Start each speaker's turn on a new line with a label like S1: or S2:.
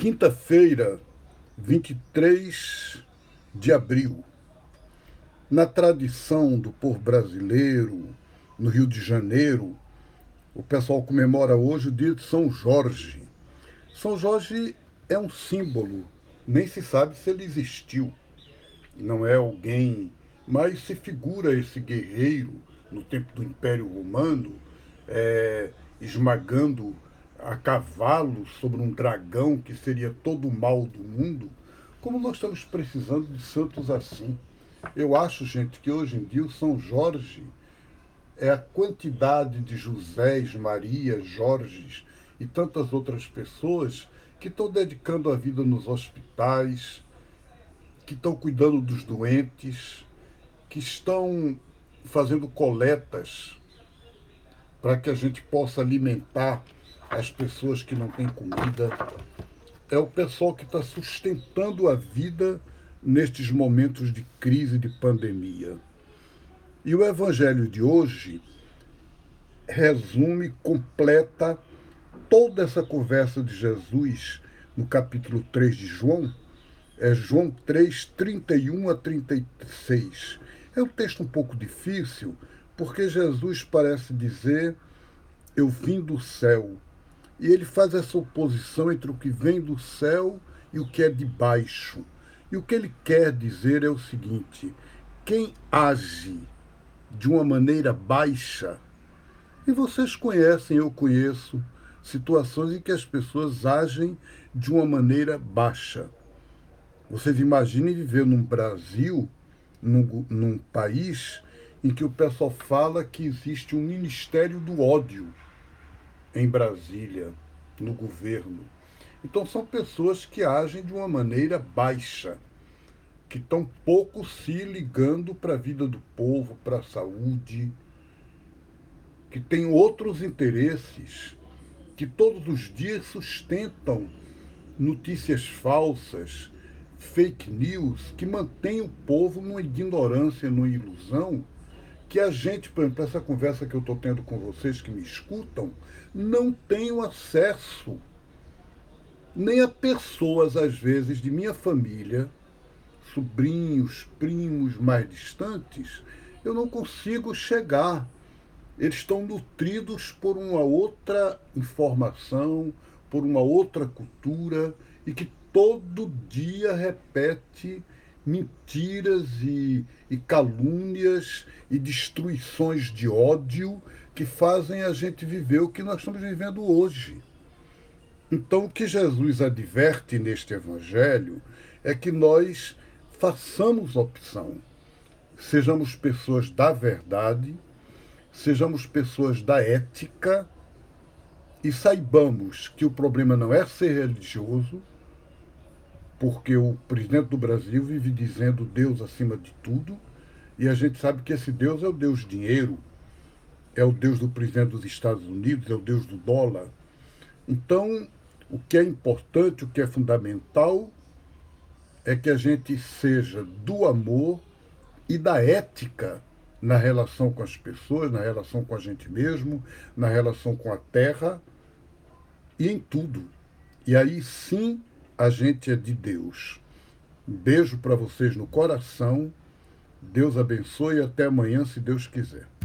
S1: Quinta-feira, 23 de abril. Na tradição do povo brasileiro, no Rio de Janeiro, o pessoal comemora hoje o dia de São Jorge. São Jorge é um símbolo, nem se sabe se ele existiu. Não é alguém, mas se figura esse guerreiro no tempo do Império Romano, é, esmagando a cavalo sobre um dragão que seria todo o mal do mundo, como nós estamos precisando de santos assim. Eu acho, gente, que hoje em dia o São Jorge é a quantidade de Josés, Marias, Jorges e tantas outras pessoas que estão dedicando a vida nos hospitais, que estão cuidando dos doentes, que estão fazendo coletas para que a gente possa alimentar as pessoas que não têm comida, é o pessoal que está sustentando a vida nestes momentos de crise, de pandemia. E o Evangelho de hoje resume, completa toda essa conversa de Jesus no capítulo 3 de João, é João 3, 31 a 36. É um texto um pouco difícil, porque Jesus parece dizer: Eu vim do céu e ele faz essa oposição entre o que vem do céu e o que é de baixo. E o que ele quer dizer é o seguinte: quem age de uma maneira baixa, e vocês conhecem, eu conheço, situações em que as pessoas agem de uma maneira baixa. Vocês imaginem viver num Brasil, num, num país em que o pessoal fala que existe um ministério do ódio em Brasília, no governo. Então, são pessoas que agem de uma maneira baixa, que estão pouco se ligando para a vida do povo, para a saúde, que têm outros interesses, que todos os dias sustentam notícias falsas, fake news, que mantêm o povo numa ignorância, numa ilusão que a gente, por exemplo, essa conversa que eu estou tendo com vocês que me escutam, não tenho acesso nem a pessoas, às vezes, de minha família, sobrinhos, primos mais distantes, eu não consigo chegar. Eles estão nutridos por uma outra informação, por uma outra cultura e que todo dia repete mentiras e, e calúnias e destruições de ódio que fazem a gente viver o que nós estamos vivendo hoje. Então, o que Jesus adverte neste Evangelho é que nós façamos opção, sejamos pessoas da verdade, sejamos pessoas da ética e saibamos que o problema não é ser religioso, porque o presidente do Brasil vive dizendo Deus acima de tudo, e a gente sabe que esse Deus é o Deus dinheiro, é o Deus do presidente dos Estados Unidos, é o Deus do dólar. Então, o que é importante, o que é fundamental, é que a gente seja do amor e da ética na relação com as pessoas, na relação com a gente mesmo, na relação com a terra e em tudo. E aí sim a gente é de Deus. Beijo para vocês no coração. Deus abençoe e até amanhã, se Deus quiser.